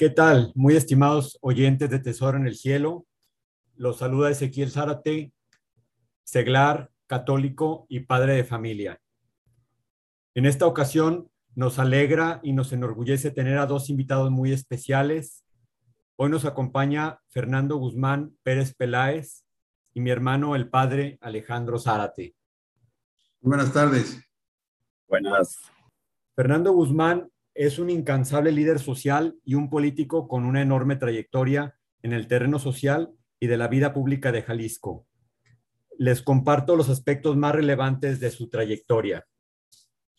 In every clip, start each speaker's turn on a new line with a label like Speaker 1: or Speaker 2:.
Speaker 1: ¿qué tal? Muy estimados oyentes de Tesoro en el Cielo. Los saluda Ezequiel Zárate, seglar, católico y padre de familia. En esta ocasión nos alegra y nos enorgullece tener a dos invitados muy especiales. Hoy nos acompaña Fernando Guzmán Pérez Peláez y mi hermano el padre Alejandro Zárate.
Speaker 2: Buenas tardes.
Speaker 3: Buenas.
Speaker 1: Fernando Guzmán es un incansable líder social y un político con una enorme trayectoria en el terreno social y de la vida pública de Jalisco. Les comparto los aspectos más relevantes de su trayectoria.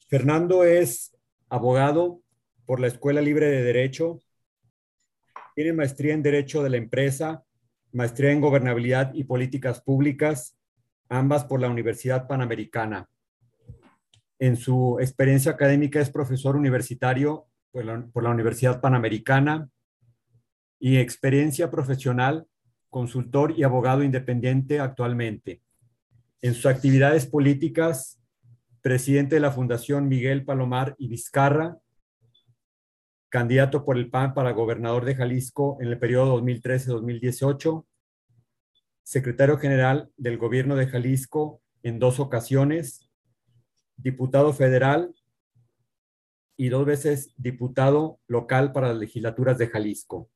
Speaker 1: Fernando es abogado por la Escuela Libre de Derecho, tiene maestría en Derecho de la Empresa, maestría en Gobernabilidad y Políticas Públicas, ambas por la Universidad Panamericana en su experiencia académica es profesor universitario por la, Universidad Panamericana y experiencia profesional, consultor y abogado independiente actualmente. En sus actividades políticas, presidente de la Fundación Miguel Palomar y Vizcarra, candidato por el PAN para gobernador de Jalisco en el periodo 2013-2018, secretario general del gobierno de Jalisco en dos ocasiones diputado federal y dos veces diputado local para las legislaturas de Jalisco.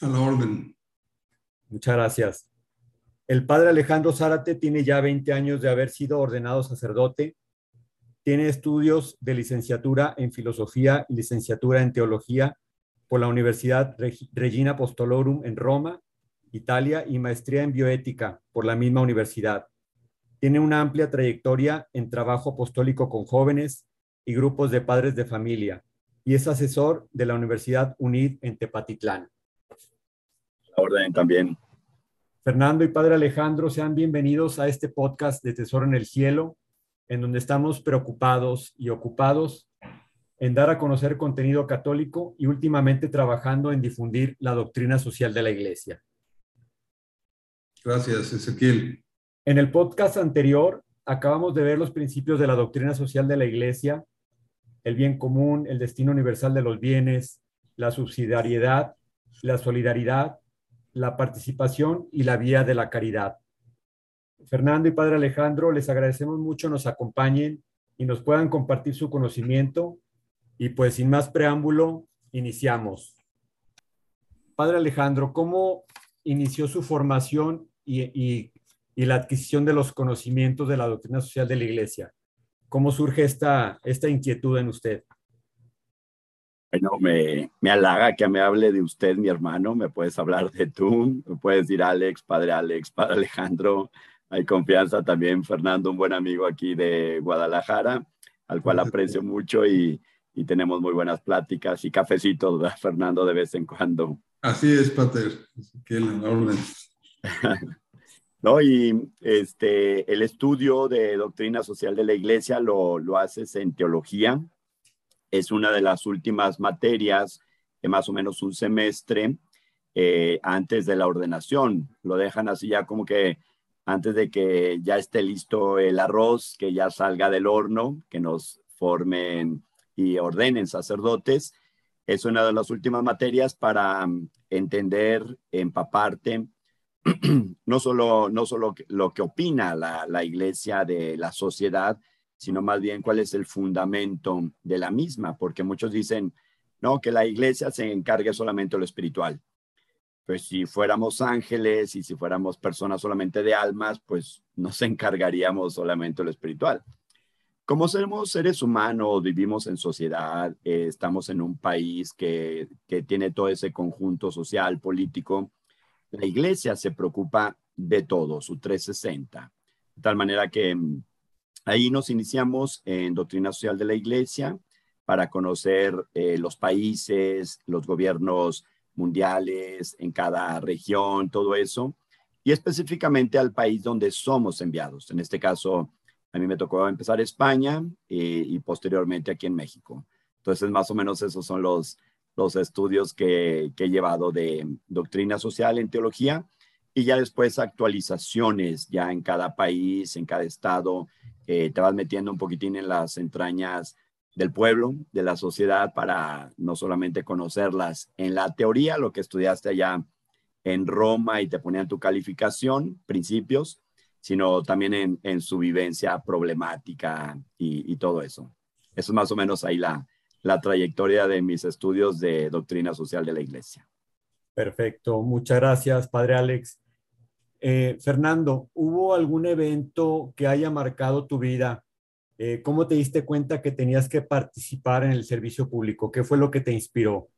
Speaker 2: A la orden.
Speaker 1: Muchas gracias. El padre Alejandro Zárate tiene ya 20 años de haber sido ordenado sacerdote. Tiene estudios de licenciatura en filosofía y licenciatura en teología por la Universidad Regina Apostolorum en Roma, Italia, y maestría en bioética por la misma universidad. Tiene una amplia trayectoria en trabajo apostólico con jóvenes y grupos de padres de familia y es asesor de la Universidad UNID en Tepatitlán.
Speaker 3: La orden también.
Speaker 1: Fernando y Padre Alejandro, sean bienvenidos a este podcast de Tesoro en el Cielo, en donde estamos preocupados y ocupados en dar a conocer contenido católico y últimamente trabajando en difundir la doctrina social de la Iglesia.
Speaker 2: Gracias, Ezequiel.
Speaker 1: En el podcast anterior acabamos de ver los principios de la doctrina social de la Iglesia, el bien común, el destino universal de los bienes, la subsidiariedad, la solidaridad, la participación y la vía de la caridad. Fernando y Padre Alejandro, les agradecemos mucho nos acompañen y nos puedan compartir su conocimiento. Y pues sin más preámbulo, iniciamos. Padre Alejandro, ¿cómo inició su formación y, y y la adquisición de los conocimientos de la doctrina social de la Iglesia. ¿Cómo surge esta, esta inquietud en usted?
Speaker 3: Bueno, me, me halaga que me hable de usted, mi hermano. Me puedes hablar de tú, me puedes decir Alex, padre Alex, padre Alejandro. Hay confianza también, Fernando, un buen amigo aquí de Guadalajara, al cual aprecio mucho y, y tenemos muy buenas pláticas y cafecitos, Fernando, de vez en cuando.
Speaker 2: Así es, Pater. Que orden.
Speaker 3: ¿no? Y este, el estudio de doctrina social de la iglesia lo, lo haces en teología. Es una de las últimas materias de más o menos un semestre eh, antes de la ordenación. Lo dejan así ya como que antes de que ya esté listo el arroz, que ya salga del horno, que nos formen y ordenen sacerdotes. Es una de las últimas materias para mm, entender, empaparte no solo, no solo lo que opina la, la iglesia de la sociedad, sino más bien cuál es el fundamento de la misma, porque muchos dicen, no, que la iglesia se encargue solamente de lo espiritual. Pues si fuéramos ángeles y si fuéramos personas solamente de almas, pues nos encargaríamos solamente de lo espiritual. Como somos seres humanos, vivimos en sociedad, eh, estamos en un país que, que tiene todo ese conjunto social, político, la iglesia se preocupa de todo, su 360. De tal manera que mm, ahí nos iniciamos en doctrina social de la iglesia para conocer eh, los países, los gobiernos mundiales en cada región, todo eso, y específicamente al país donde somos enviados. En este caso, a mí me tocó empezar España eh, y posteriormente aquí en México. Entonces, más o menos esos son los, los estudios que, he llevado de doctrina social en teología y ya después actualizaciones ya en cada país, en cada estado. te vas metiendo un poquitín en las entrañas del pueblo, de la sociedad, para no solamente conocerlas en la teoría, lo que estudiaste allá en Roma y te ponían tu calificación, principios, sino también en, su vivencia problemática y, todo eso. Eso es más o menos ahí la, la trayectoria de mis estudios de doctrina social de la Iglesia.
Speaker 1: Perfecto, muchas gracias, Padre Alex. Eh, Fernando, ¿hubo algún evento que haya marcado tu vida? Eh, ¿Cómo te diste cuenta que tenías que participar en el servicio público? ¿Qué fue lo que te inspiró?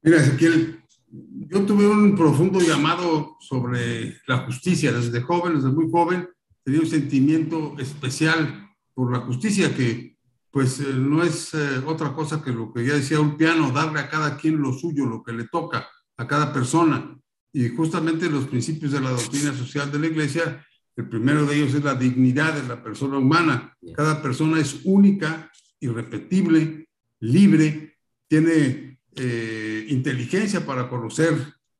Speaker 2: Mira, Ezequiel, yo tuve un profundo llamado sobre la justicia. Desde joven, desde muy joven, tenía un sentimiento especial por la justicia que pues eh, no es otra cosa que lo que ya decía un piano, darle a cada quien lo suyo, lo que le toca a cada persona. Y justamente los principios de la doctrina social de la Iglesia, el primero de ellos es la dignidad de la persona humana. Cada persona es única, irrepetible, libre, tiene eh, inteligencia para conocer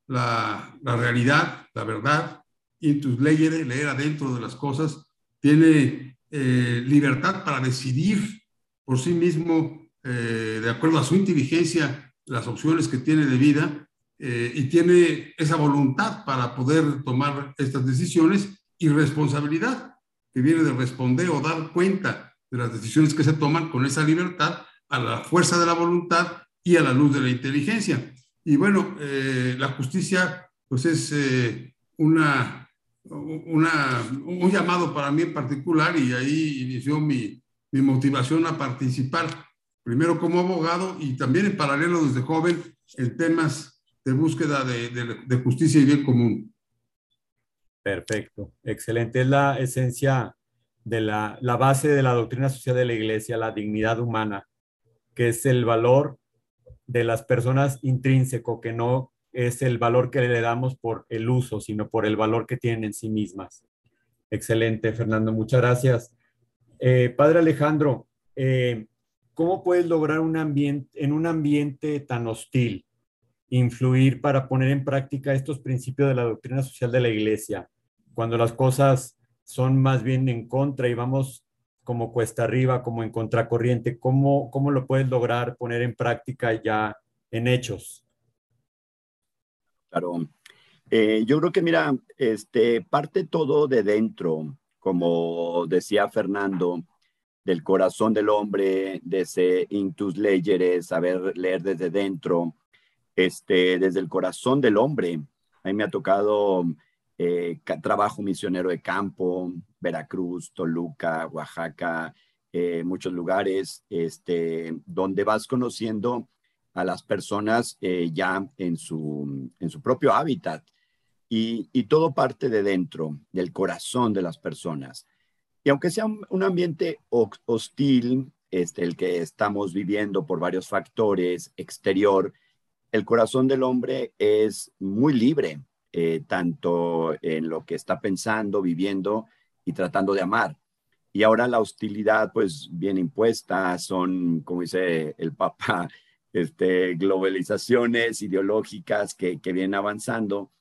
Speaker 2: la, la, realidad, la verdad, y tus leyes, leer adentro de las cosas, tiene eh, libertad para decidir por sí mismo, eh, de acuerdo a su inteligencia, las opciones que tiene de vida eh, y tiene esa voluntad para poder tomar estas decisiones y responsabilidad que viene de responder o dar cuenta de las decisiones que se toman con esa libertad a la fuerza de la voluntad y a la luz de la inteligencia. Y bueno, eh, la justicia pues es una, una, un llamado para mí en particular y ahí inició mi, mi motivación a participar, primero como abogado y también en paralelo desde joven en temas de búsqueda de, justicia y bien común.
Speaker 1: Perfecto, excelente. Es la esencia de la, la, base de la doctrina social de la iglesia, la dignidad humana, que es el valor de las personas intrínseco, que no es el valor que le damos por el uso, sino por el valor que tienen en sí mismas. Excelente, Fernando, muchas gracias. Eh, padre Alejandro, eh, ¿cómo puedes lograr un ambiente, en un ambiente tan hostil, influir para poner en práctica estos principios de la doctrina social de la iglesia, cuando las cosas son más bien en contra y vamos como cuesta arriba, como en contracorriente, ¿cómo, cómo lo puedes lograr poner en práctica ya en hechos?
Speaker 3: Claro. Eh, yo creo que, mira, este, parte todo de dentro, como decía Fernando, del corazón del hombre, de ese intus leyeres, saber leer desde dentro, este, desde el corazón del hombre. A mí me ha tocado eh, trabajo misionero de campo, Veracruz, Toluca, Oaxaca, eh, muchos lugares, este, donde vas conociendo a las personas eh, ya en su, en su propio hábitat. Y, todo parte de dentro, del corazón de las personas. Y aunque sea un, un ambiente hostil, este, el que estamos viviendo por varios factores exterior, el corazón del hombre es muy libre, eh, tanto en lo que está pensando, viviendo y tratando de amar. Y ahora la hostilidad, pues, bien impuesta, son, como dice el Papa, este, globalizaciones ideológicas que, que vienen avanzando,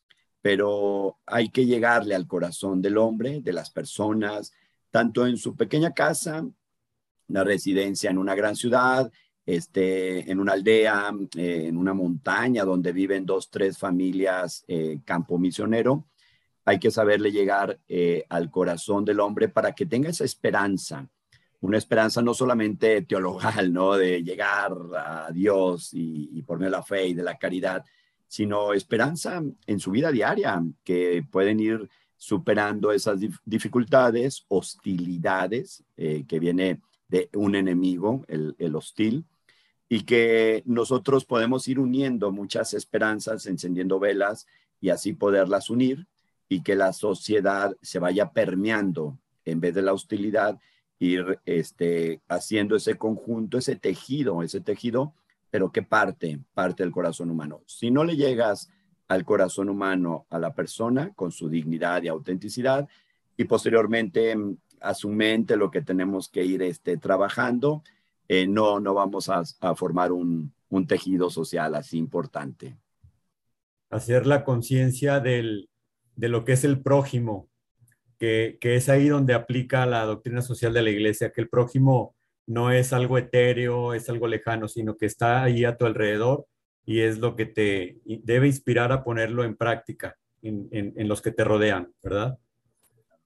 Speaker 3: pero hay que llegarle al corazón del hombre, de las personas, tanto en su pequeña casa, una residencia en una gran ciudad, este, en una aldea, eh, en una montaña donde viven dos, tres familias, eh, campo misionero, hay que saberle llegar eh, al corazón del hombre para que tenga esa esperanza, una esperanza no solamente teologal, ¿no? De llegar a Dios y, por medio de la fe y de la caridad, sino esperanza en su vida diaria, que pueden ir superando esas dificultades, hostilidades que viene de un enemigo, el, el hostil, y que nosotros podemos ir uniendo muchas esperanzas, encendiendo velas y así poderlas unir y que la sociedad se vaya permeando en vez de la hostilidad, ir este, haciendo ese conjunto, ese tejido, ese tejido, pero que parte, parte del corazón humano. Si no le llegas al corazón humano, a la persona, con su dignidad y autenticidad, y posteriormente mm, a su mente, lo que tenemos que ir este, trabajando, eh, no, no vamos a, formar un, tejido social así importante.
Speaker 1: Hacer la conciencia de lo que es el prójimo, que, es ahí donde aplica la doctrina social de la iglesia, que el prójimo no es algo etéreo, es algo lejano, sino que está ahí a tu alrededor y es lo que te debe inspirar a ponerlo en práctica en, los que te rodean, ¿verdad?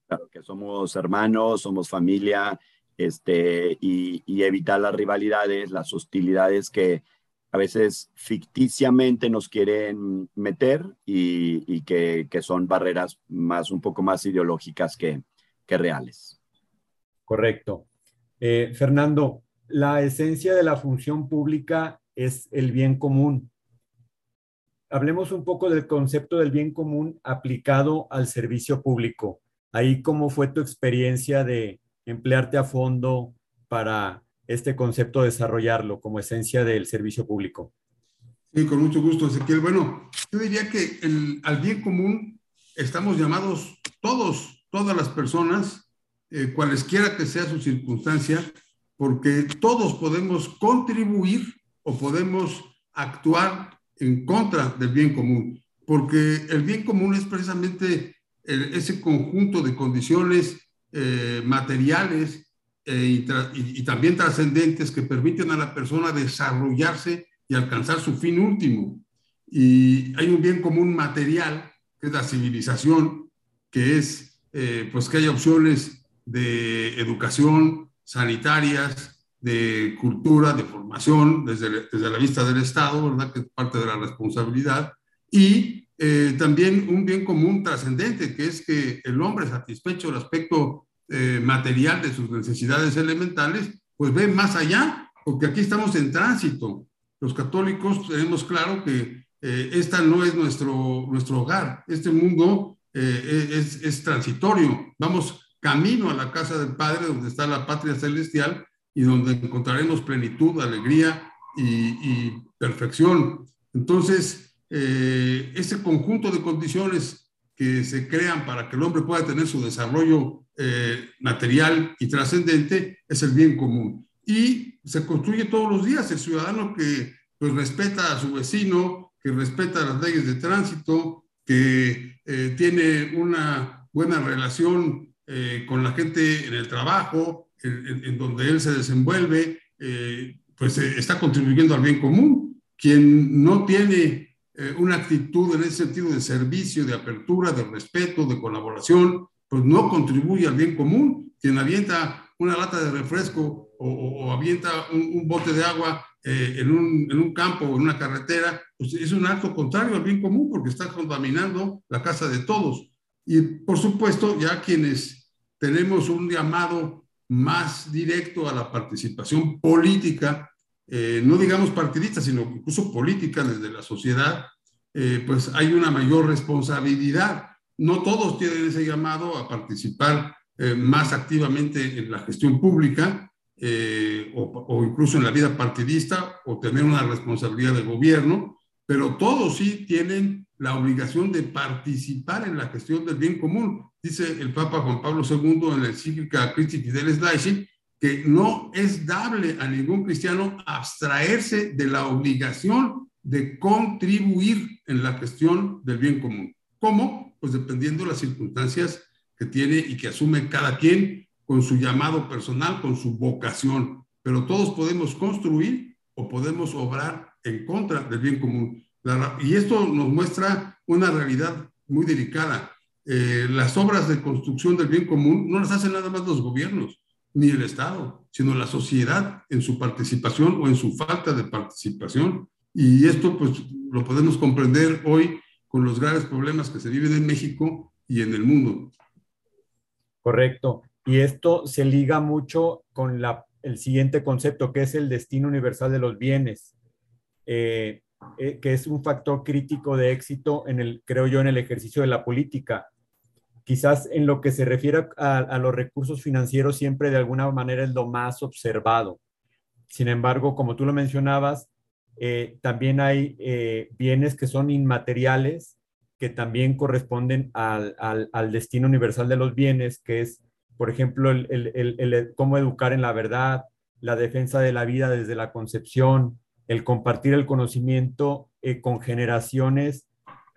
Speaker 3: Claro, que somos hermanos, somos familia, este, y, evitar las rivalidades, las hostilidades que a veces ficticiamente nos quieren meter y, que, son barreras más, un poco más ideológicas que, que reales.
Speaker 1: Correcto. Eh, Fernando, la esencia de la función pública es el bien común. Hablemos un poco del concepto del bien común aplicado al servicio público. Ahí, ¿cómo fue tu experiencia de emplearte a fondo para este concepto, desarrollarlo como esencia del servicio público?
Speaker 2: Sí, con mucho gusto, Ezequiel. Bueno, yo diría que al bien común estamos llamados todos, todas las personas, eh, cualesquiera que sea su circunstancia, porque todos podemos contribuir o podemos actuar en contra del bien común, porque el bien común es precisamente ese conjunto de condiciones eh, materiales eh, y, también trascendentes que permiten a la persona desarrollarse y alcanzar su fin último. Y hay un bien común material, que es la civilización, que es eh, pues que haya opciones de educación, sanitarias, de cultura, de formación, desde, desde la vista del Estado, ¿verdad? Que es parte de la responsabilidad. Y eh, también un bien común trascendente, que es que el hombre satisfecho el aspecto eh, material de sus necesidades elementales, pues ve más allá, porque aquí estamos en tránsito. Los católicos tenemos claro que eh, esta no es nuestro, nuestro hogar, este mundo es, es transitorio. Vamos camino a la casa del Padre, donde está la patria celestial y donde encontraremos plenitud, alegría y, perfección. Entonces, eh, ese conjunto de condiciones que se crean para que el hombre pueda tener su desarrollo eh, material y trascendente es el bien común. Y se construye todos los días el ciudadano que pues, respeta a su vecino, que respeta las leyes de tránsito, que eh, tiene una buena relación eh, con la gente en el trabajo, en, donde él se desenvuelve, eh, pues eh, está contribuyendo al bien común. Quien no tiene una actitud en ese sentido de servicio, de apertura, de respeto, de colaboración, pues no contribuye al bien común. Quien avienta una lata de refresco o, avienta un, bote de agua en, un, en, un, campo o en una carretera, pues es un acto contrario al bien común porque está contaminando la casa de todos. Y por supuesto, ya quienes tenemos un llamado más directo a la participación política, eh, no digamos partidista, sino incluso política desde la sociedad, eh, pues hay una mayor responsabilidad. No todos tienen ese llamado a participar eh, más activamente en la gestión pública o, o, incluso en la vida partidista o tener una responsabilidad de gobierno, pero todos sí tienen la obligación de participar en la gestión del bien común. Dice el Papa Juan Pablo II en la encíclica Christi Fidelis Laici que no es dable a ningún cristiano abstraerse de la obligación de contribuir en la gestión del bien común. ¿Cómo? Pues dependiendo de las circunstancias que tiene y que asume cada quien con su llamado personal, con su vocación. Pero todos podemos construir o podemos obrar en contra del bien común. y esto nos muestra una realidad muy delicada. Eh, las obras de construcción del bien común no las hacen nada más los gobiernos ni el Estado, sino la sociedad en su participación o en su falta de participación. Y esto pues lo podemos comprender hoy con los graves problemas que se viven en México y en el mundo.
Speaker 1: Correcto. Y esto se liga mucho con la, el siguiente concepto, que es el destino universal de los bienes. Eh, eh, que es un factor crítico de éxito en el, creo yo, en el ejercicio de la política. Quizás en lo que se refiere a, los recursos financieros siempre de alguna manera es lo más observado. Sin embargo, como tú lo mencionabas, eh, también hay bienes que son inmateriales que también corresponden al, destino universal de los bienes, que es, por ejemplo, el, cómo educar en la verdad, la defensa de la vida desde la concepción, el compartir el conocimiento eh, con generaciones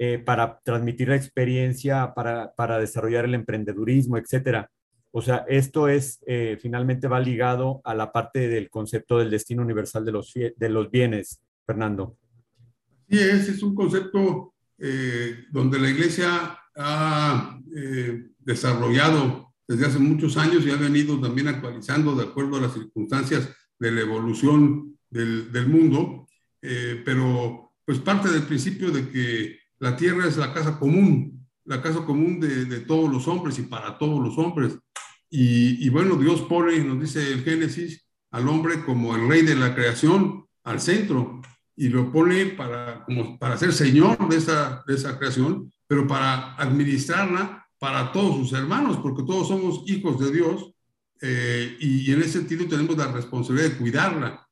Speaker 1: eh, para transmitir la experiencia, para, desarrollar el emprendedurismo, etcétera. O sea, esto es, eh, finalmente va ligado a la parte del concepto del destino universal de los, de los bienes, Fernando.
Speaker 2: Sí, ese es un concepto eh, donde la iglesia ha eh, desarrollado desde hace muchos años y ha venido también actualizando de acuerdo a las circunstancias de la evolución del, del mundo, pero pues parte del principio de que la tierra es la casa común, la casa común de, todos los hombres y para todos los hombres. Y, bueno, Dios pone, nos dice el Génesis, al hombre como el rey de la creación al centro y lo pone para, como para ser señor de esa, de esa creación, pero para administrarla para todos sus hermanos, porque todos somos hijos de Dios eh, y, en ese sentido tenemos la responsabilidad de cuidarla.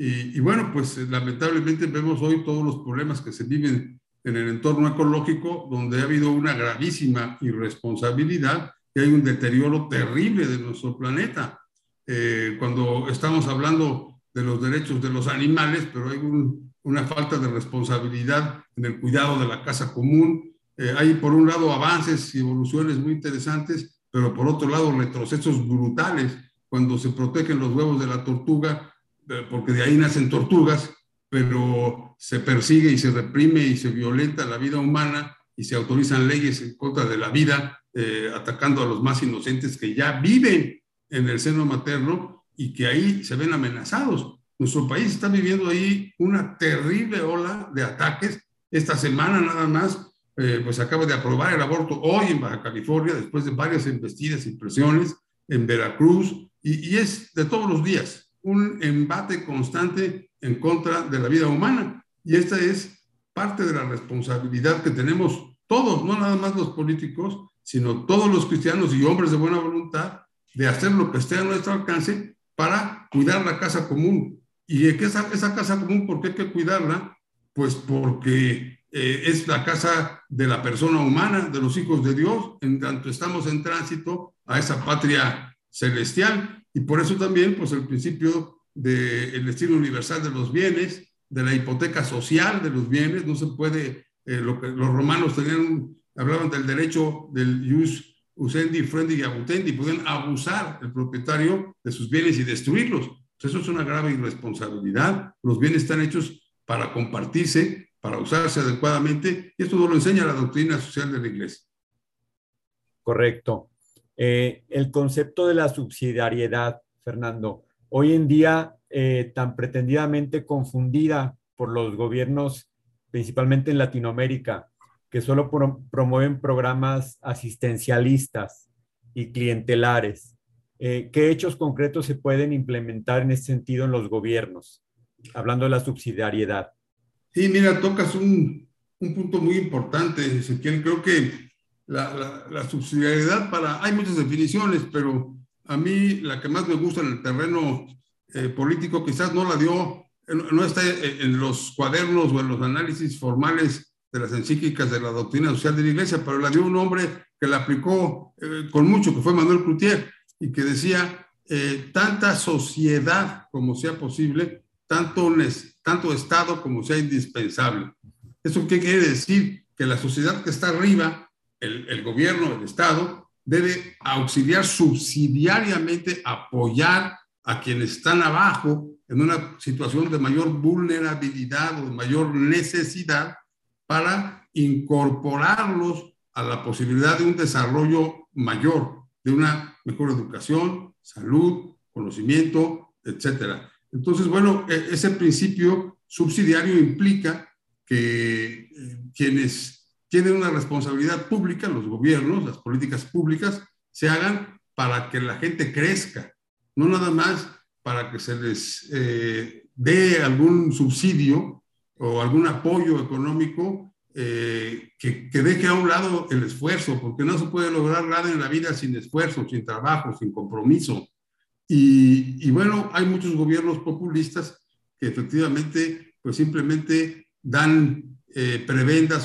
Speaker 2: Y, bueno, pues lamentablemente vemos hoy todos los problemas que se viven en el entorno ecológico, donde ha habido una gravísima irresponsabilidad y hay un deterioro terrible de nuestro planeta. Eh, cuando estamos hablando de los derechos de los animales, pero hay un, una falta de responsabilidad en el cuidado de la casa común. Eh, hay por un lado avances y evoluciones muy interesantes, pero por otro lado retrocesos brutales cuando se protegen los huevos de la tortuga, eh, porque de ahí nacen tortugas, pero se persigue y se reprime y se violenta la vida humana y se autorizan leyes en contra de la vida, eh, atacando a los más inocentes que ya viven en el seno materno y que ahí se ven amenazados. Nuestro país está viviendo ahí una terrible ola de ataques. Esta semana nada más, eh, pues acaba de aprobar el aborto hoy en Baja California, después de varias embestidas y presiones en Veracruz, y, y es de todos los días un embate constante en contra de la vida humana. Y esta es parte de la responsabilidad que tenemos todos, no nada más los políticos, sino todos los cristianos y hombres de buena voluntad, de hacer lo que esté a nuestro alcance para cuidar la casa común. ¿Y qué esa, esa casa común, por qué hay que cuidarla? Pues porque eh, es la casa de la persona humana, de los hijos de Dios, en tanto estamos en tránsito a esa patria celestial. Y por eso también, pues el principio del destino universal de los bienes, de la hipoteca social de los bienes, no se puede, eh, lo que los romanos tenían, hablaban del derecho del jus usendi, frendi y abutendi, pueden abusar el propietario de sus bienes y destruirlos. eso es una grave irresponsabilidad. Los bienes están hechos para compartirse, para usarse adecuadamente, y esto no lo enseña la doctrina social de la Iglesia.
Speaker 1: Correcto. Eh, el concepto de la subsidiariedad, Fernando, hoy en día eh, tan pretendidamente confundida por los gobiernos, principalmente en Latinoamérica, que solo pro promueven programas asistencialistas y clientelares. Eh, ¿Qué hechos concretos se pueden implementar en ese sentido en los gobiernos? Hablando de la subsidiariedad.
Speaker 2: Sí, mira, tocas un, un punto muy importante, Ezequiel. Creo que la, la, subsidiariedad para, hay muchas definiciones, pero a mí la que más me gusta en el terreno eh, político quizás no la dio, no está en los cuadernos o en los análisis formales de las encíclicas de la doctrina social de la iglesia, pero la dio un hombre que la aplicó eh, con mucho, que fue Manuel Cloutier, y que decía, eh, tanta sociedad como sea posible, tanto, tanto Estado como sea indispensable. ¿Eso qué quiere decir? Que la sociedad que está arriba, el, gobierno, el Estado, debe auxiliar subsidiariamente, apoyar a quienes están abajo en una situación de mayor vulnerabilidad o de mayor necesidad para incorporarlos a la posibilidad de un desarrollo mayor, de una mejor educación, salud, conocimiento, etcétera. Entonces, bueno, e, ese principio subsidiario implica que eh, quienes tienen una responsabilidad pública, los gobiernos, las políticas públicas, se hagan para que la gente crezca, no nada más para que se les eh, dé algún subsidio o algún apoyo económico eh, que, que, deje a un lado el esfuerzo, porque no se puede lograr nada en la vida sin esfuerzo, sin trabajo, sin compromiso. Y, y bueno, hay muchos gobiernos populistas que efectivamente, pues simplemente dan eh,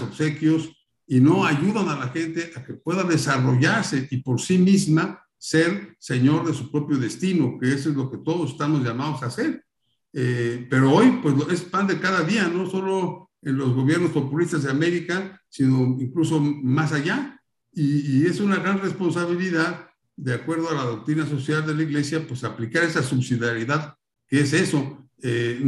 Speaker 2: obsequios y no ayudan a la gente a que pueda desarrollarse y por sí misma ser señor de su propio destino, que eso es lo que todos estamos llamados a hacer. Eh, pero hoy, pues es pan de cada día, no solo en los gobiernos populistas de América, sino incluso más allá. Y, es una gran responsabilidad de acuerdo a la doctrina social de la Iglesia, pues aplicar esa subsidiariedad, que es eso, eh,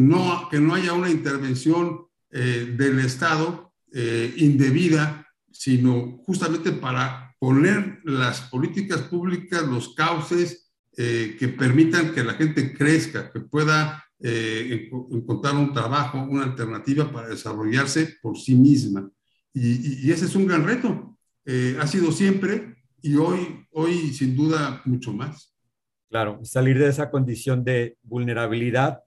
Speaker 2: que no haya una intervención eh, del Estado eh, indebida, sino justamente para poner las políticas públicas, los cauces que permitan que la gente crezca, que pueda encontrar un trabajo, una alternativa para desarrollarse por sí misma. Y ese es un gran reto. ha sido siempre, y hoy, hoy sin duda mucho más.
Speaker 1: Claro, salir de esa condición de vulnerabilidad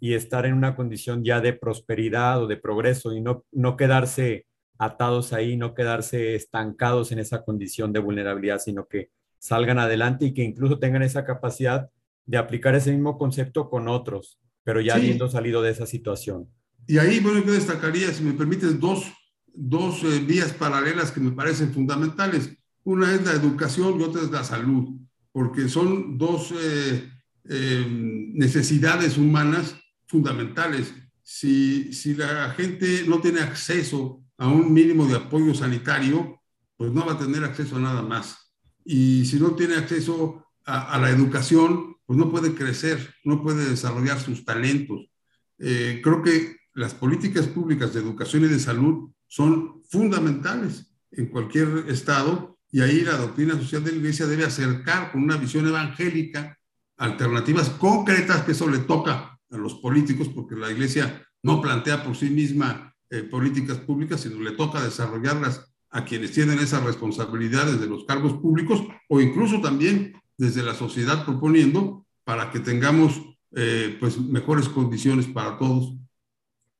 Speaker 1: y estar en una condición ya de prosperidad o de progreso y no, no quedarse atados ahí, no quedarse estancados en esa condición de vulnerabilidad, sino que salgan adelante y que incluso tengan esa capacidad de aplicar ese mismo concepto con otros, pero ya habiendo salido de esa situación.
Speaker 2: Y ahí, bueno, yo destacaría, si me permites, dos, dos eh, vías paralelas que me parecen fundamentales. Una es la educación y otra es la salud, porque son dos eh, eh, necesidades humanas fundamentales. Si, si la gente no tiene acceso a un mínimo de apoyo sanitario, pues no va a tener acceso a nada más. Y si no tiene acceso a, la educación, pues no puede crecer, no puede desarrollar sus talentos. Eh, creo que las políticas públicas de educación y de salud son fundamentales en cualquier estado y ahí la doctrina social de la iglesia debe acercar con una visión evangélica alternativas concretas, que eso le toca a los políticos, porque la iglesia no plantea por sí misma eh, políticas públicas, sino le toca desarrollarlas a quienes tienen esas responsabilidades de los cargos públicos o incluso también desde la sociedad proponiendo para que tengamos eh, pues mejores condiciones para todos.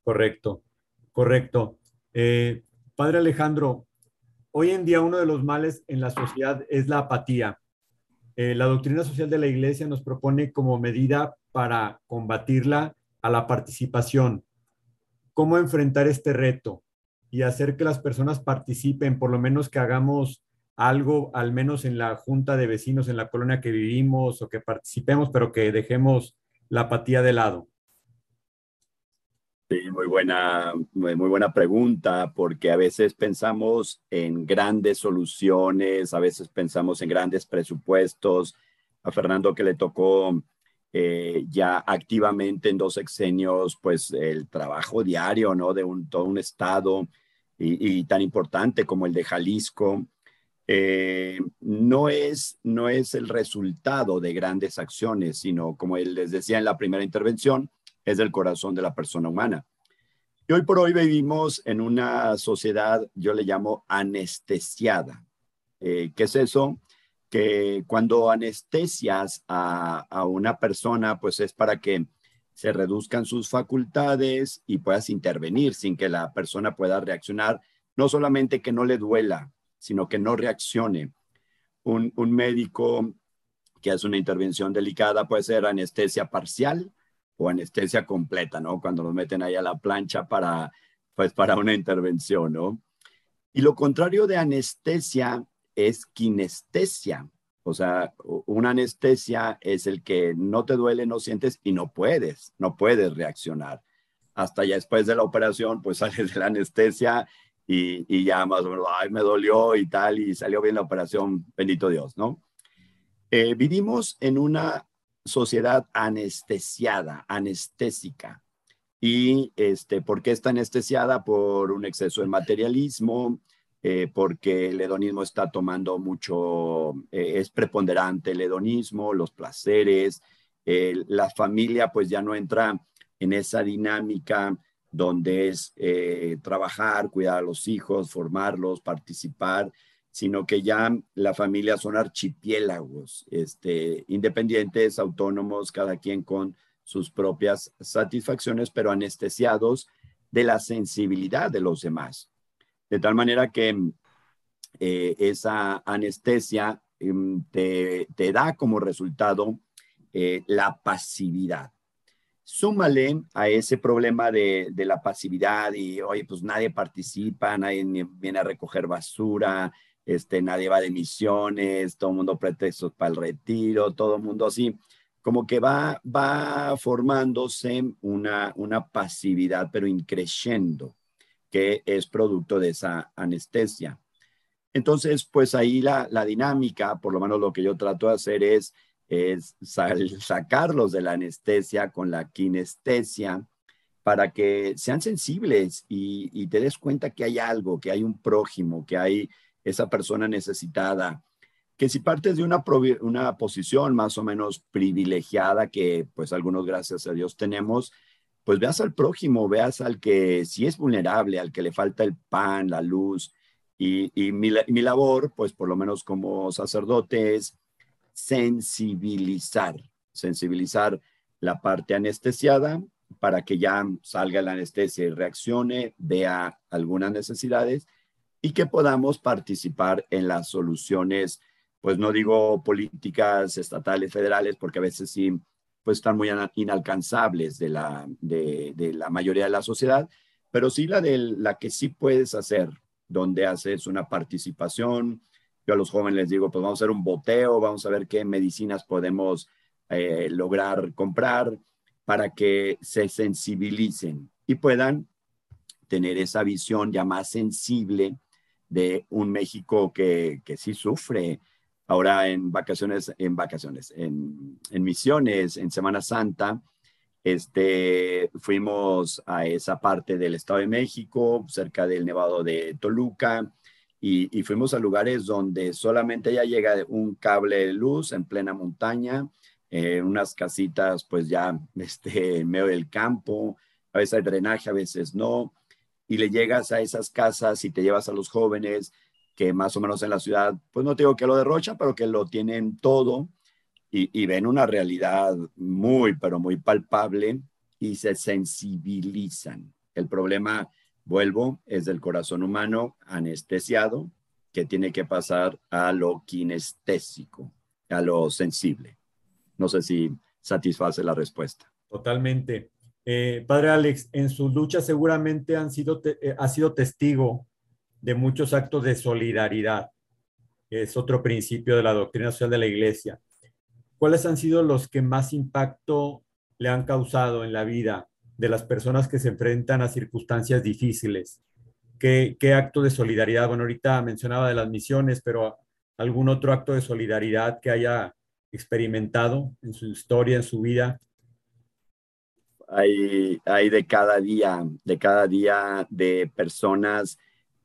Speaker 1: Correcto, correcto. Eh, padre Alejandro, Hoy en día uno de los males en la sociedad es la apatía. La doctrina social de la Iglesia nos propone como medida para combatirla a la participación. ¿Cómo enfrentar este reto y hacer que las personas participen, por lo menos que hagamos algo, al menos en la junta de vecinos, en la colonia que vivimos, o que participemos, pero que dejemos la apatía de lado?
Speaker 3: Sí, muy buena, muy buena pregunta, porque a veces pensamos en grandes soluciones, a veces pensamos en grandes presupuestos. A Fernando que le tocó eh, ya activamente en dos exenios, pues el trabajo diario, ¿no? De un, todo un estado y, tan importante como el de Jalisco, eh, no, es, no es el resultado de grandes acciones, sino como les decía en la primera intervención, es del corazón de la persona humana. Y hoy por hoy vivimos en una sociedad, yo le llamo anestesiada. Eh, ¿Qué es eso? Que cuando anestesias a, una persona, pues es para que se reduzcan sus facultades y puedas intervenir sin que la persona pueda reaccionar, no solamente que no le duela, sino que no reaccione. Un, médico que hace una intervención delicada puede ser anestesia parcial, o anestesia completa, ¿no? Cuando nos meten ahí a la plancha para, pues, para una intervención, ¿no? Y lo contrario de anestesia es kinestesia. O sea, una anestesia es el que no te duele, no sientes y no puedes, no puedes reaccionar. Hasta ya después de la operación, pues sales de la anestesia y, y ya más o menos, ay, me dolió y tal, y salió bien la operación, bendito Dios, ¿no? Eh, vivimos en una sociedad anestesiada, anestésica. ¿Y este, por qué está anestesiada? Por un exceso de materialismo, eh, porque el hedonismo está tomando mucho, eh, es preponderante el hedonismo, los placeres, la familia pues ya no entra en esa dinámica donde es eh, trabajar, cuidar a los hijos, formarlos, participar, sino que ya la familia son archipiélagos, este, independientes, autónomos, cada quien con sus propias satisfacciones, pero anestesiados de la sensibilidad de los demás. De tal manera que eh, esa anestesia em, te, da como resultado eh, la pasividad. Súmale a ese problema de, de, la pasividad y, oye, pues nadie participa, nadie viene a recoger basura, este, nadie va de misiones, todo el mundo pretextos para el retiro, todo el mundo así, como que va, va formándose una, una pasividad, pero increciendo, que es producto de esa anestesia. Entonces, pues ahí la, la dinámica, por lo menos lo que yo trato de hacer es, es sacarlos de la anestesia con la kinestesia para que sean sensibles y, y te des cuenta que hay algo, que hay un prójimo, que hay esa persona necesitada, que si partes de una, una posición más o menos privilegiada, que pues algunos gracias a Dios tenemos, pues veas al prójimo, veas al que sí es vulnerable, al que le falta el pan, la luz. Y, mi, mi, labor, pues por lo menos como sacerdote, es sensibilizar, sensibilizar la parte anestesiada para que ya salga la anestesia y reaccione, vea algunas necesidades y que podamos participar en las soluciones pues no digo políticas estatales, federales, porque a veces sí, pues están muy inalcanzables de la, de, la mayoría de la sociedad, pero sí la de la que sí puedes hacer, donde haces una participación. Yo a los jóvenes les digo, pues vamos a hacer un boteo, vamos a ver qué medicinas podemos eh, lograr comprar para que se sensibilicen y puedan tener esa visión ya más sensible de un México que, que sí sufre ahora en vacaciones, en vacaciones, en, misiones, en Semana Santa, este, fuimos a esa parte del Estado de México, cerca del Nevado de Toluca, y, fuimos a lugares donde solamente ya llega un cable de luz en plena montaña, eh, unas casitas pues ya este, en medio del campo, a veces hay drenaje, a veces no, y le llegas a esas casas y te llevas a los jóvenes que más o menos en la ciudad, pues no digo que lo derrochan, pero que lo tienen todo y, ven una realidad muy, pero muy palpable y se sensibilizan. El problema, vuelvo, es del corazón humano anestesiado que tiene que pasar a lo kinestésico, a lo sensible. No sé si satisface la respuesta.
Speaker 1: Totalmente. Eh, padre Alex, en su lucha seguramente han sido eh, ha sido testigo de muchos actos de solidaridad, es otro principio de la doctrina social de la Iglesia. ¿Cuáles han sido los que más impacto le han causado en la vida de las personas que se enfrentan a circunstancias difíciles? ¿Qué, qué acto de solidaridad? Bueno, ahorita mencionaba de las misiones, pero algún otro acto de solidaridad que haya experimentado en su historia, en su vida?
Speaker 3: Hay, hay de cada día, de cada día de personas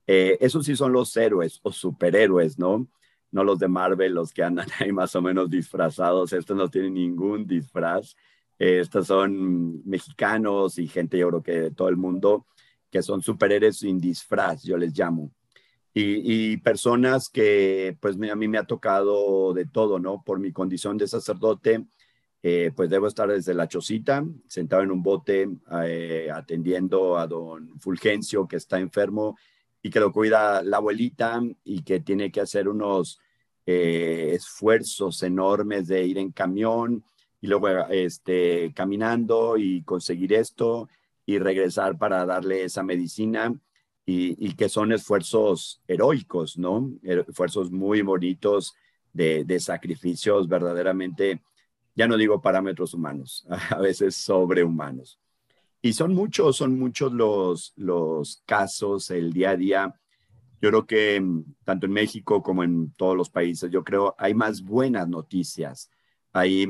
Speaker 3: eh, esos sí son los héroes o superhéroes, ¿no? No los de Marvel, los que andan ahí más o menos disfrazados. Estos no tienen ningún disfraz. Eh, estos son mexicanos y gente, yo creo que de todo el mundo, que son superhéroes sin disfraz, yo les llamo. Y, personas que, pues a mí me ha tocado de todo, ¿no? Por mi condición de sacerdote, eh, pues debo estar desde la chocita, sentado en un bote, atendiendo a don Fulgencio, que está enfermo y que lo cuida la abuelita y que tiene que hacer unos eh, esfuerzos enormes de ir en camión y luego este, caminando y conseguir esto y regresar para darle esa medicina y, que son esfuerzos heroicos, ¿no? Esfuerzos muy bonitos de, de sacrificios verdaderamente, ya no digo parámetros humanos, a veces sobrehumanos. Y son muchos, son muchos los, los casos, el día a día. Yo creo que mm, tanto en México como en todos los países, yo creo hay más buenas noticias. Hay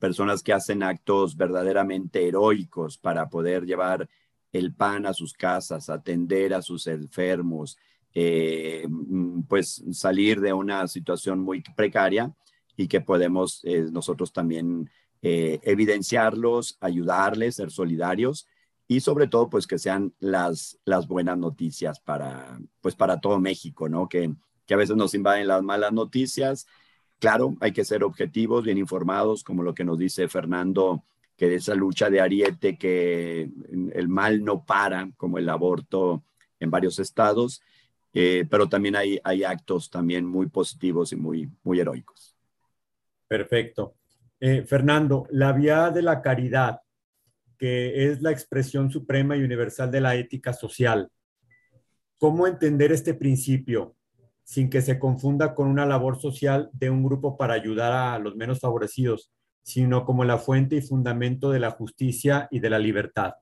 Speaker 3: personas que hacen actos verdaderamente heroicos para poder llevar el pan a sus casas, atender a sus enfermos, eh, mm, pues salir de una situación muy precaria y que podemos eh, nosotros también eh, evidenciarlos, ayudarles, ser solidarios y sobre todo pues que sean las, buenas noticias para, pues para todo México, ¿no? Que, que a veces nos invaden las malas noticias. Claro, hay que ser objetivos, bien informados, como lo que nos dice Fernando, que de esa lucha de ariete, que el mal no para, como el aborto en varios estados, eh, pero también hay, hay actos también muy positivos y muy, muy heroicos.
Speaker 1: Perfecto. Eh, Fernando, la vía de la caridad, que es la expresión suprema y universal de la ética social. ¿Cómo entender este principio sin que se confunda con una labor social de un grupo para ayudar a los menos favorecidos, sino como la fuente y fundamento de la justicia y de la libertad?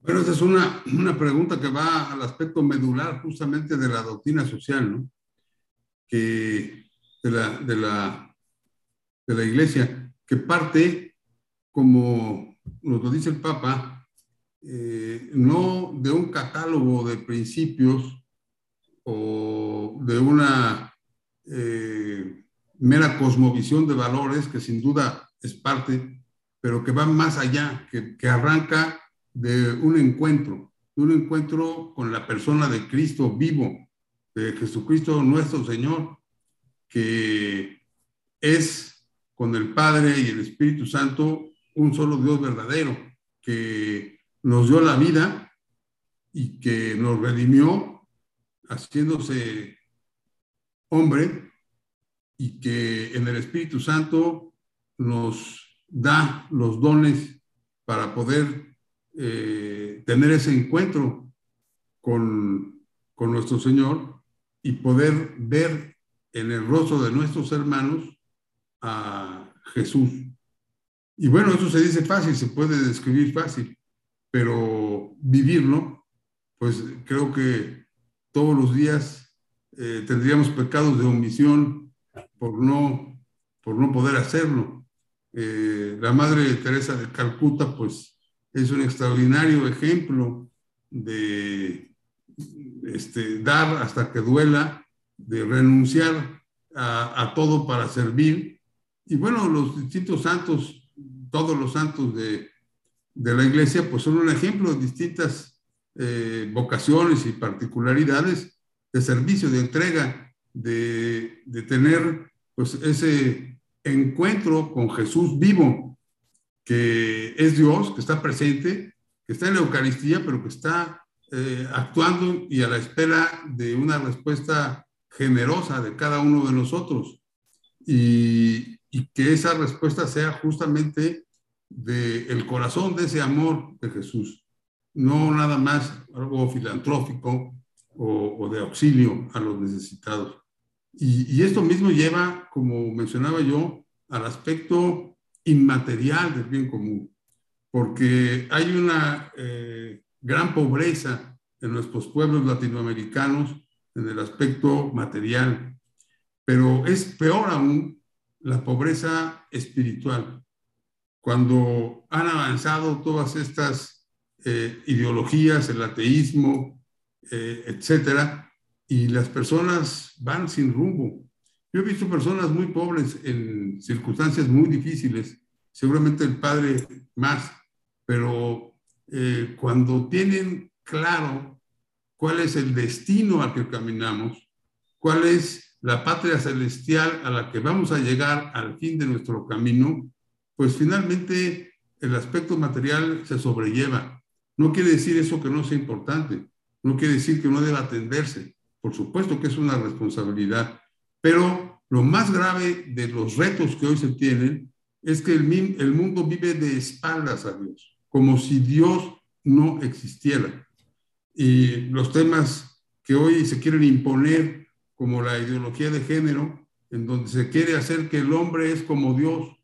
Speaker 2: Bueno, esa es una, una pregunta que va al aspecto medular justamente de la doctrina social, ¿no? Que de la, de la, de la iglesia, que parte, como nos lo dice el Papa, eh, no de un catálogo de principios o de una eh, mera cosmovisión de valores, que sin duda es parte, pero que va más allá, que, que arranca de un encuentro, de un encuentro con la persona de Cristo vivo, de Jesucristo nuestro Señor, que es con el Padre y el Espíritu Santo un solo Dios verdadero, que nos dio la vida y que nos redimió haciéndose hombre y que en el Espíritu Santo nos da los dones para poder eh, tener ese encuentro con, con nuestro Señor y poder ver en el rostro de nuestros hermanos a Jesús. Y bueno, eso se dice fácil, se puede describir fácil, pero vivirlo, pues creo que todos los días eh, tendríamos pecados de omisión por no, por no poder hacerlo. Eh, la Madre Teresa de Calcuta, pues es un extraordinario ejemplo de este, dar hasta que duela, de renunciar a, todo para servir. Y bueno, los distintos santos, todos los santos de, la iglesia, pues son un ejemplo de distintas eh, vocaciones y particularidades de servicio, de entrega, de, de tener pues ese encuentro con Jesús vivo, que es Dios, que está presente, que está en la Eucaristía, pero que está eh, actuando y a la espera de una respuesta generosa de cada uno de nosotros. Y, y que esa respuesta sea justamente del el corazón de ese amor de Jesús, no nada más algo filantrófico o, de auxilio a los necesitados. Y, y, esto mismo lleva, como mencionaba yo, al aspecto inmaterial del bien común, porque hay una eh, gran pobreza en nuestros pueblos latinoamericanos en el aspecto material, pero es peor aún la pobreza espiritual. Cuando han avanzado todas estas eh, ideologías, el ateísmo, eh, etcétera, y las personas van sin rumbo, yo he visto personas muy pobres en circunstancias muy difíciles, seguramente el padre más, pero eh, cuando tienen claro cuál es el destino al que caminamos, cuál es la patria celestial a la que vamos a llegar al fin de nuestro camino, pues finalmente el aspecto material se sobrelleva. No quiere decir eso que no sea importante, no quiere decir que no deba atenderse. Por supuesto que es una responsabilidad, pero lo más grave de los retos que hoy se tienen es que el, el mundo vive de espaldas a Dios, como si Dios no existiera. Y los temas que hoy se quieren imponer, como la ideología de género, en donde se quiere hacer que el hombre es como Dios,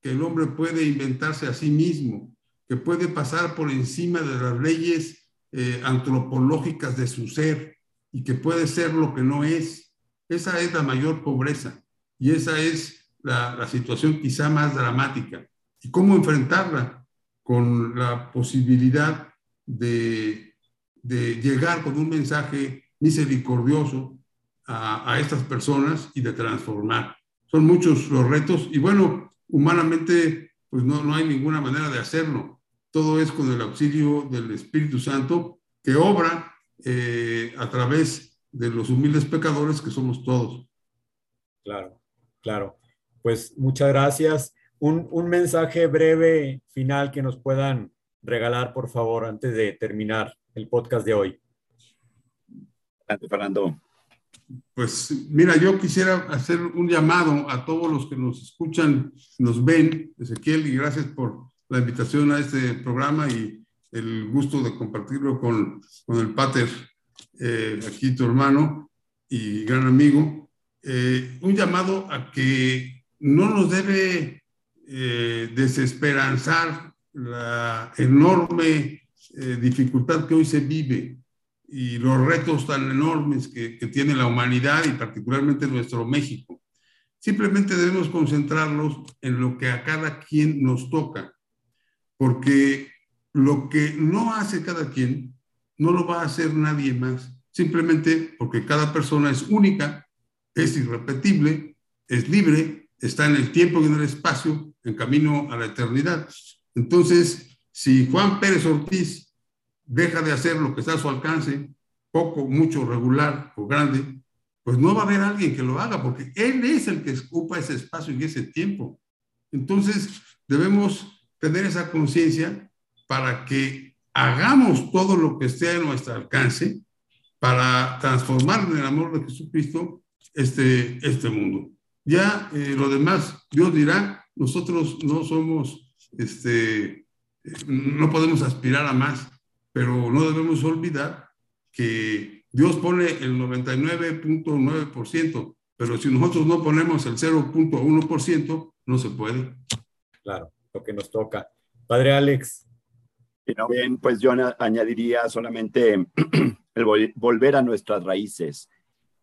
Speaker 2: que el hombre puede inventarse a sí mismo, que puede pasar por encima de las leyes eh, antropológicas de su ser y que puede ser lo que no es. Esa es la mayor pobreza y esa es la, situación quizá más dramática. ¿Y cómo enfrentarla? Con la posibilidad de, llegar con un mensaje misericordioso a, a, estas personas y de transformar. Son muchos los retos y bueno, humanamente pues no, no hay ninguna manera de hacerlo. Todo es con el auxilio del Espíritu Santo que obra eh, a través de los humildes pecadores que somos todos.
Speaker 1: Claro, claro. Pues muchas gracias. Un, un mensaje breve final que nos puedan regalar, por favor, antes de terminar el podcast de hoy.
Speaker 3: Adelante, Fernando.
Speaker 2: Pues mira, yo quisiera hacer un llamado a todos los que nos escuchan, nos ven, Ezequiel, y gracias por la invitación a este programa y el gusto de compartirlo con, con el Pater eh, aquí tu hermano y gran amigo, eh, un llamado a que no nos debe eh, desesperanzar la enorme eh, dificultad que hoy se vive y los retos tan enormes que, que tiene la humanidad y particularmente nuestro México. Simplemente debemos concentrarnos en lo que a cada quien nos toca, porque lo que no hace cada quien no lo va a hacer nadie más, simplemente porque cada persona es única, es irrepetible, es libre, está en el tiempo y en el espacio, en camino a la eternidad. Entonces, si Juan Pérez Ortiz deja de hacer lo que está a su alcance, poco, mucho, regular o grande, pues no va a haber alguien que lo haga, porque él es el que ocupa ese espacio y ese tiempo. Entonces, debemos tener esa conciencia para que hagamos todo lo que esté a nuestro alcance para transformar en el amor de Jesucristo este, este mundo. Ya eh, lo demás, Dios dirá, nosotros no somos, este, no podemos aspirar a más, pero no debemos olvidar que Dios pone el 99.9%, pero si nosotros no ponemos el 0.1%, no se puede.
Speaker 1: Claro, lo que nos toca. Padre Alex.
Speaker 3: Bien, pues yo añadiría solamente el volver a nuestras raíces,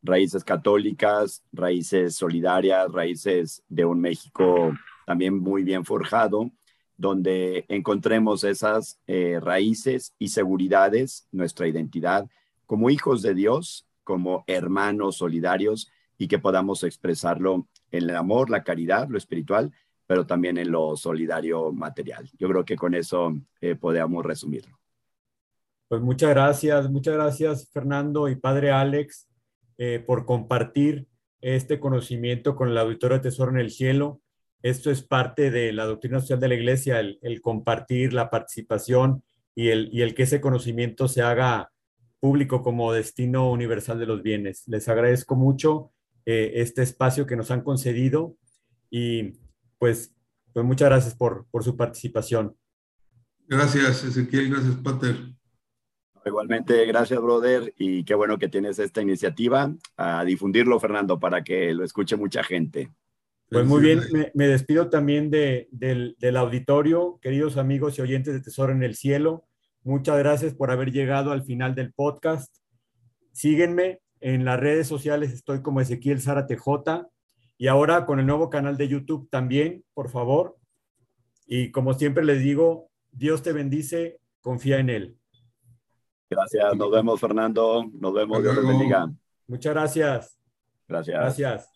Speaker 3: raíces católicas, raíces solidarias, raíces de un México también muy bien forjado, donde encontremos esas eh, raíces y seguridades, nuestra identidad como hijos de Dios, como hermanos solidarios y que podamos expresarlo en el amor, la caridad, lo espiritual, pero también en lo solidario material. Yo creo que con eso eh, podemos resumirlo.
Speaker 1: Pues muchas gracias, muchas gracias Fernando y Padre Alex eh, por compartir este conocimiento con el Auditorio de Tesoro en el Cielo. Esto es parte de la doctrina social de la Iglesia, el, compartir, la participación y el, y el que ese conocimiento se haga público como destino universal de los bienes. Les agradezco mucho eh, este espacio que nos han concedido y pues, pues muchas gracias por, por su participación.
Speaker 2: Gracias, Ezequiel. Gracias, Pater.
Speaker 3: Igualmente, gracias, brother. Y qué bueno que tienes esta iniciativa. A difundirlo, Fernando, para que lo escuche mucha gente.
Speaker 1: Pues muy bien, me, despido también de, del, del, auditorio, queridos amigos y oyentes de Tesoro en el Cielo. Muchas gracias por haber llegado al final del podcast. Síguenme en las redes sociales, estoy como Ezequiel Zara TJ y ahora con el nuevo canal de YouTube también, por favor. Y como siempre les digo, Dios te bendice, confía en Él.
Speaker 3: Gracias, nos vemos Fernando, nos vemos, Dios te bendiga.
Speaker 1: Muchas gracias.
Speaker 3: Gracias.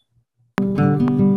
Speaker 1: Gracias.